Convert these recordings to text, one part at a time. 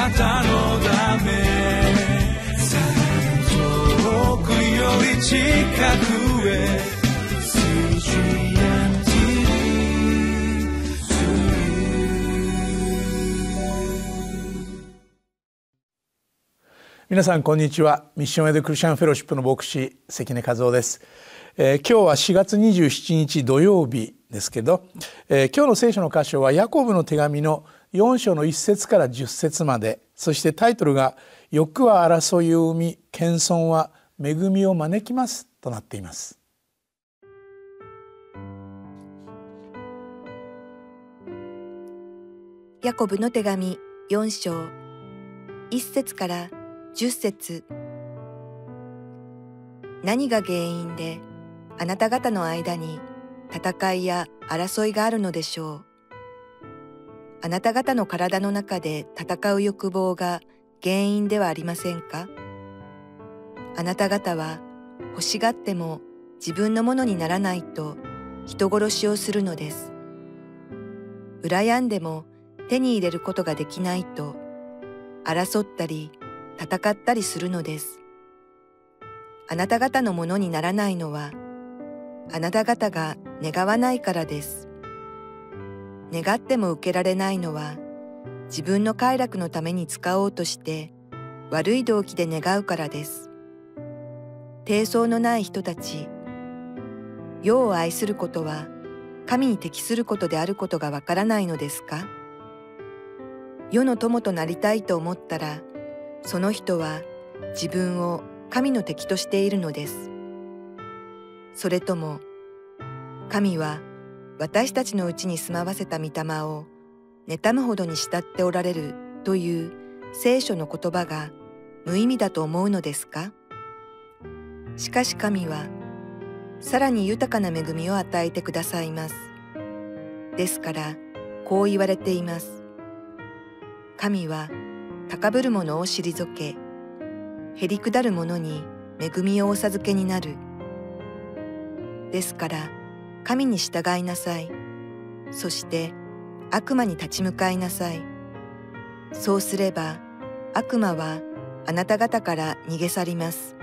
なたのため遠くより近くへ皆さんこんにちは。ミッションエドクリスチャンフェローシップの牧師関根和夫です、えー、今日は4月27日土曜日ですけど、えー、今日の聖書の箇所はヤコブの手紙の4章の1節から10節まで。そしてタイトルが欲は争いを生み謙遜は恵みを招きますとなっています。ヤコブの手紙4章1節から10節。何が原因であなた方の間に戦いや争いがあるのでしょう？あなた方の体の中で戦う欲望が原因ではありませんか？あなた方は欲しがっても自分のものにならないと人殺しをするのです。羨んでも手に入れることができないと争ったり戦ったりするのです。あなた方のものにならないのは、あなた方が願わないからです。願っても受けられないのは、自分の快楽のために使おうとして悪い動機で願うからです。低層のない人たち、世を愛することは神に適することであることがわからないのですか？世の友となりたいと思ったらその人は自分を神の敵としているのです。それとも神は私たちのうちに住まわせた御霊を妬むほどに慕っておられるという聖書の言葉が無意味だと思うのですか？しかし神はさらに豊かな恵みを与えてくださいます。ですからこう言われています。神は高ぶる者を退け、へりくだる者に恵みをお授けになる。ですから、神に従いなさい。そして悪魔に立ち向かいなさい。そうすれば悪魔はあなた方から逃げ去ります。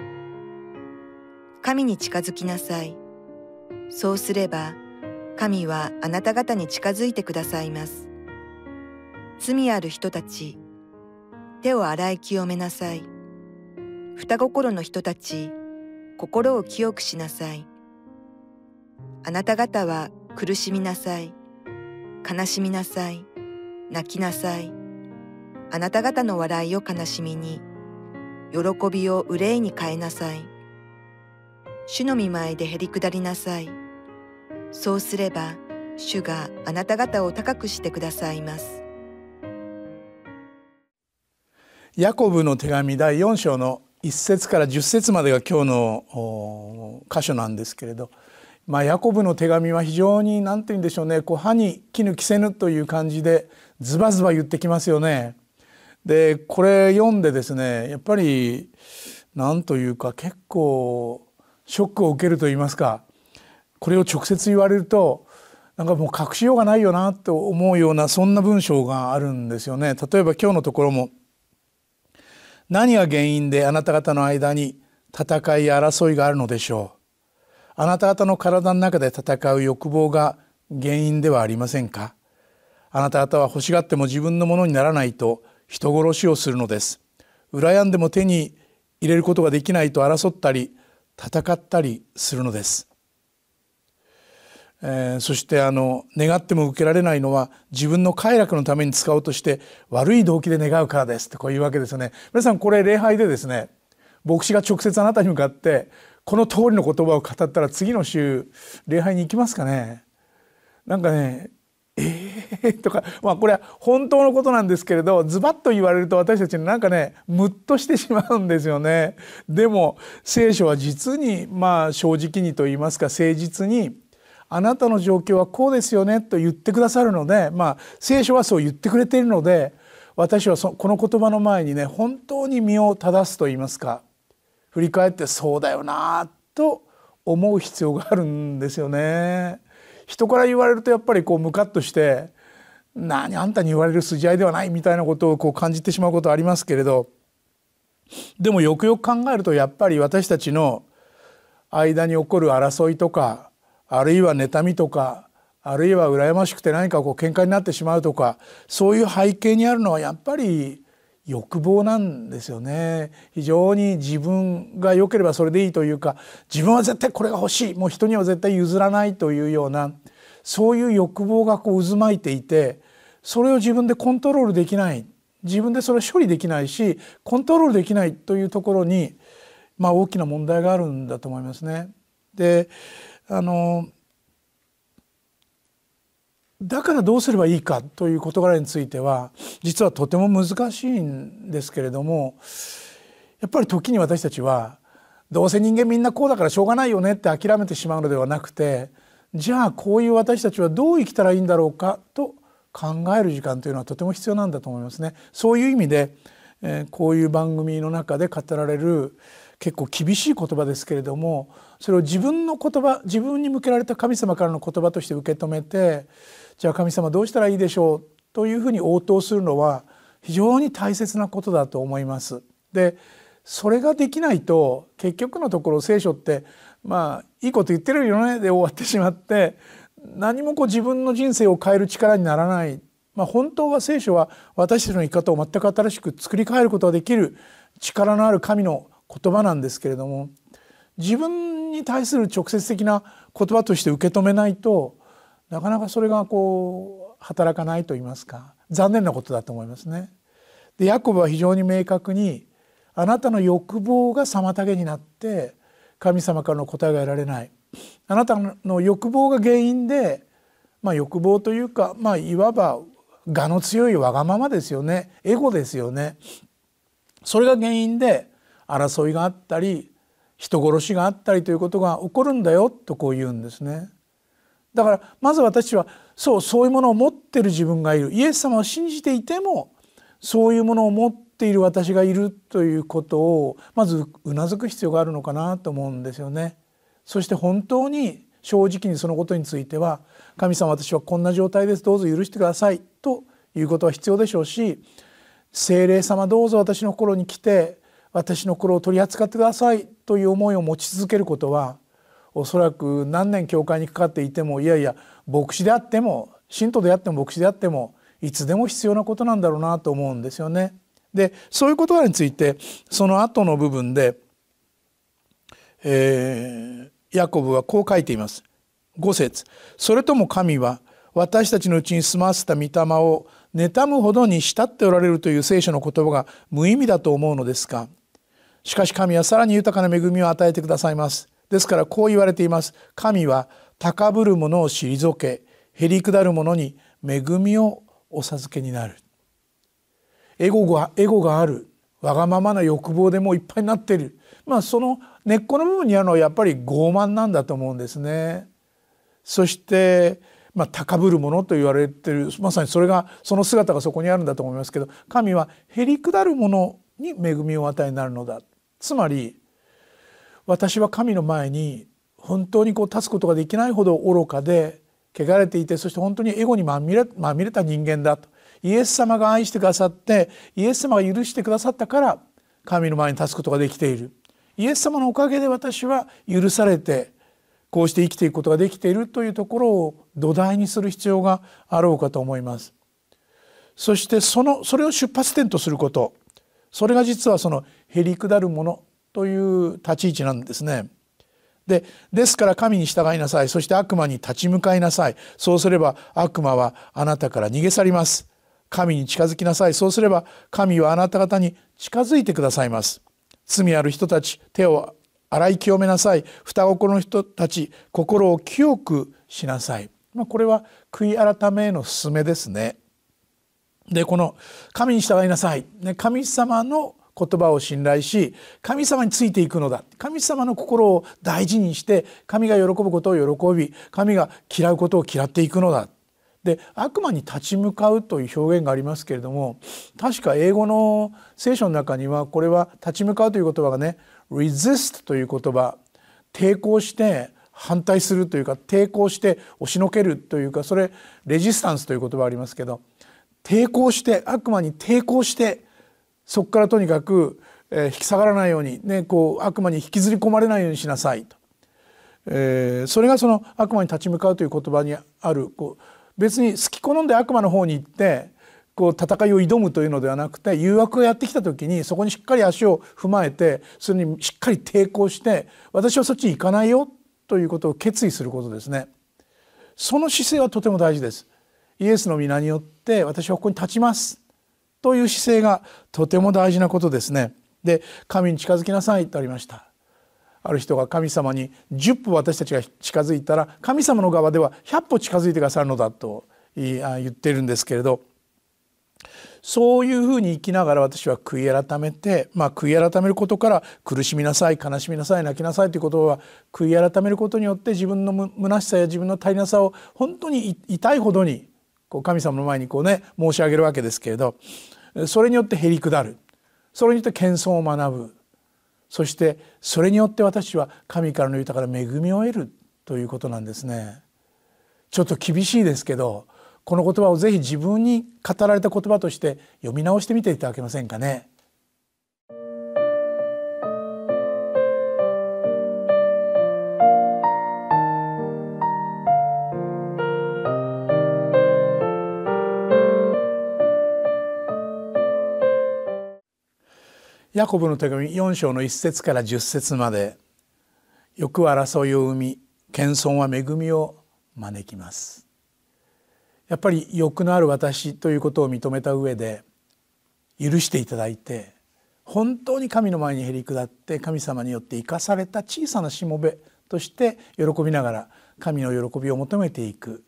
神に近づきなさい。そうすれば神はあなた方に近づいてくださいます。罪ある人たち、手を洗い清めなさい。双心の人たち、心を清くしなさい。あなた方は苦しみなさい。悲しみなさい。泣きなさい。あなた方の笑いを悲しみに、喜びを憂いに変えなさい。主の見舞いでへりくだりなさい。そうすれば、主があなた方を高くしてくださいます。ヤコブの手紙第4章の1節から10節までが今日の箇所なんですけれど、まあ、ヤコブの手紙は非常に何て言うんでしょうねこう歯に絹着せぬという感じでズバズバ言ってきますよね。でこれ読んでですねやっぱり何というか結構ショックを受けると言いますかこれを直接言われるとなんかもう隠しようがないよなと思うようなそんな文章があるんですよね。例えば今日のところも何が原因であなた方の間に戦いや争いがあるのでしょう？あなた方の体の中で戦う欲望が原因ではありませんか？あなた方は欲しがっても自分のものにならないと人殺しをするのです。羨んでも手に入れることができないと争ったり戦ったりするのです。えー、そしてあの願っても受けられないのは自分の快楽のために使おうとして悪い動機で願うからですってこういうわけですよね。皆さんこれ礼拝でですね牧師が直接あなたに向かってこの通りの言葉を語ったら次の週礼拝に行きますかねなんかねえー、とかまあこれは本当のことなんですけれどズバッと言われると私たちなんかねムッとしてしまうんですよね。でも聖書は実にまあ正直にと言いますか誠実にあなたの状況はこうですよねと言ってくださるのでまあ聖書はそう言ってくれているので私はそこの言葉の前にね本当に身を正すと言いますか振り返ってそうだよなと思う必要があるんですよね。人から言われるとやっぱりこうムカッとして何あんたに言われる筋合いではないみたいなことをこう感じてしまうことありますけれどでもよくよく考えるとやっぱり私たちの間に起こる争いとかあるいは妬みとかあるいは羨ましくて何かこう喧嘩になってしまうとかそういう背景にあるのはやっぱり欲望なんですよね。非常に自分が良ければそれでいいというか自分は絶対これが欲しい。もう人には絶対譲らないというようなそういう欲望がこう渦巻いていてそれを自分でコントロールできない。自分でそれを処理できないしコントロールできないというところに、まあ、大きな問題があるんだと思いますね。であのだからどうすればいいかという事柄については実はとても難しいんですけれどもやっぱり時に私たちはどうせ人間みんなこうだからしょうがないよねって諦めてしまうのではなくてじゃあこういう私たちはどう生きたらいいんだろうかと考える時間というのはとても必要なんだと思いますね。そういう意味で、えー、こういう番組の中で語られる結構厳しい言葉ですけれどもそれを自分の言葉自分に向けられた神様からの言葉として受け止めてじゃあ神様どうしたらいいでしょうというふうに応答するのは非常に大切なことだと思います。でそれができないと結局のところ聖書ってまあいいこと言ってるよねで終わってしまって何もこう自分の人生を変える力にならない、まあ、本当は聖書は私たちの生き方を全く新しく作り変えることができる力のある神の言葉なんですけれども自分に対する直接的な言葉として受け止めないとなかなかそれがこう働かないと言いますか残念なことだと思いますね。でヤコブは非常に明確にあなたの欲望が妨げになって神様からの答えが得られないあなたの欲望が原因で、まあ、欲望というか、まあ、いわば我の強いわがままですよねエゴですよねそれが原因で争いがあったり人殺しがあったりということが起こるんだよとこう言うんですね。だからまず私はそうそういうものを持ってる自分がいるイエス様を信じていてもそういうものを持っている私がいるということをまずうなずく必要があるのかなと思うんですよね。そして本当に正直にそのことについては「神様私はこんな状態ですどうぞ許してください」ということは必要でしょうし「精霊様どうぞ私の心に来て私の心を取り扱ってください」という思いを持ち続けることはおそらく何年教会にかかっていてもいやいや牧師であっても信徒であっても牧師であってもいつでも必要なことなんだろうなと思うんですよね。でそういうことについてその後の部分で、えー、ヤコブはこう書いています。5節それとも神は私たちのうちに住まわせた御霊を妬むほどに慕っておられるという聖書の言葉が無意味だと思うのですかしかし神はさらに豊かな恵みを与えてくださいます。ですからこう言われています。神は高ぶる者を退けへりくだる者に恵みをお授けになる。エゴがエゴがある。わがままな欲望でもういっぱいになっている。まあその根っこの部分にあるのはやっぱり傲慢なんだと思うんですね。そしてまあ、高ぶるものと言われてる。まさにそれがその姿がそこにあるんだと思いますけど神はへりくだるものに恵みを与えになるのだ。つまり私は神の前に本当にこう立つことができないほど愚かで汚れていてそして本当にエゴにまみれまみれた人間だと。イエス様が愛してくださってイエス様が許してくださったから神の前に立つことができている。イエス様のおかげで私は許されてこうして生きていくことができているというところを土台にする必要があろうかと思います。そしてそのそれを出発点とすること。それが実はそのへりくだるもの。という立ち位置なんですね。でですから神に従いなさい。そして悪魔に立ち向かいなさい。そうすれば悪魔はあなたから逃げ去ります。神に近づきなさい。そうすれば神はあなた方に近づいてくださいます。罪ある人たち手を洗い清めなさい。双心の人たち心を清くしなさい、まあ、これは悔い改めへの勧めですね。でこの神に従いなさい、ね、神様の言葉を信頼し神様についていくのだ。神様の心を大事にして神が喜ぶことを喜び神が嫌うことを嫌っていくのだ。で悪魔に立ち向かうという表現がありますけれども確か英語の聖書の中にはこれは立ち向かうという言葉がね resist という言葉抵抗して反対するというか抵抗して押しのけるというかそれレジスタンスという言葉ありますけど抵抗して悪魔に抵抗してそこからとにかく、えー、引き下がらないように、ね、こう悪魔に引きずり込まれないようにしなさいと、えー、それがその悪魔に立ち向かうという言葉にあるこう別に好き好んで悪魔の方に行ってこう戦いを挑むというのではなくて誘惑がやってきた時にそこにしっかり足を踏まえてそれにしっかり抵抗して私はそっちに行かないよということを決意することですね。その姿勢はとても大事です。イエスの皆によって私はここに立ちますという姿勢がとても大事なことですね。で神に近づきなさいとありました。ある人が神様に10歩私たちが近づいたら神様の側では100歩近づいてくださるのだと言ってるんですけれどそういうふうに生きながら私は悔い改めて、まあ、悔い改めることから苦しみなさい悲しみなさい泣きなさいということは悔い改めることによって自分のむ虚しさや自分の足りなさを本当に痛いほどにこう神様の前にこうね申し上げるわけですけれどそれによってへり下るそれによって謙遜を学ぶそしてそれによって私は神からの豊かな恵みを得るということなんですね。ちょっと厳しいですけどこの言葉をぜひ自分に語られた言葉として読み直してみていただけませんかね。ヤコブの手紙4章の1節から10節まで欲は争いを生み謙遜は恵みを招きます。やっぱり欲のある私ということを認めた上で許していただいて本当に神の前にへり下って神様によって生かされた小さなしもべとして喜びながら神の喜びを求めていく。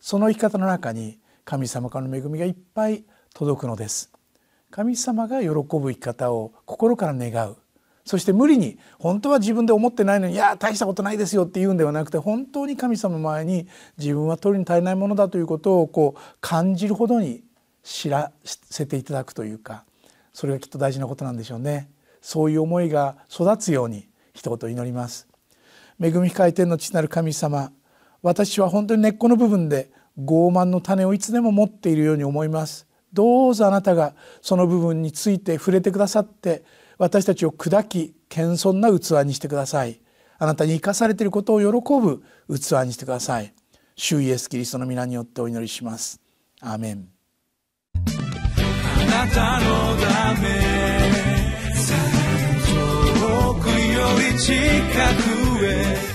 その生き方の中に神様からの恵みがいっぱい届くのです。神様が喜ぶ生き方を心から願うそして無理に本当は自分で思ってないのに「いや大したことないですよ」って言うんではなくて本当に神様の前に自分は取るに足りないものだということをこう感じるほどに知らせていただくというかそれがきっと大事なことなんでしょうね。そういう思いが育つように一言祈ります。恵み深い天の父なる神様私は本当に根っこの部分で傲慢の種をいつでも持っているように思います。どうぞあなたがその部分について触れてくださって私たちを砕き謙遜な器にしてください。あなたに生かされていることを喜ぶ器にしてください。主イエスキリストの皆によってお祈りします。アーメン。あなたのため遠くより近くへ。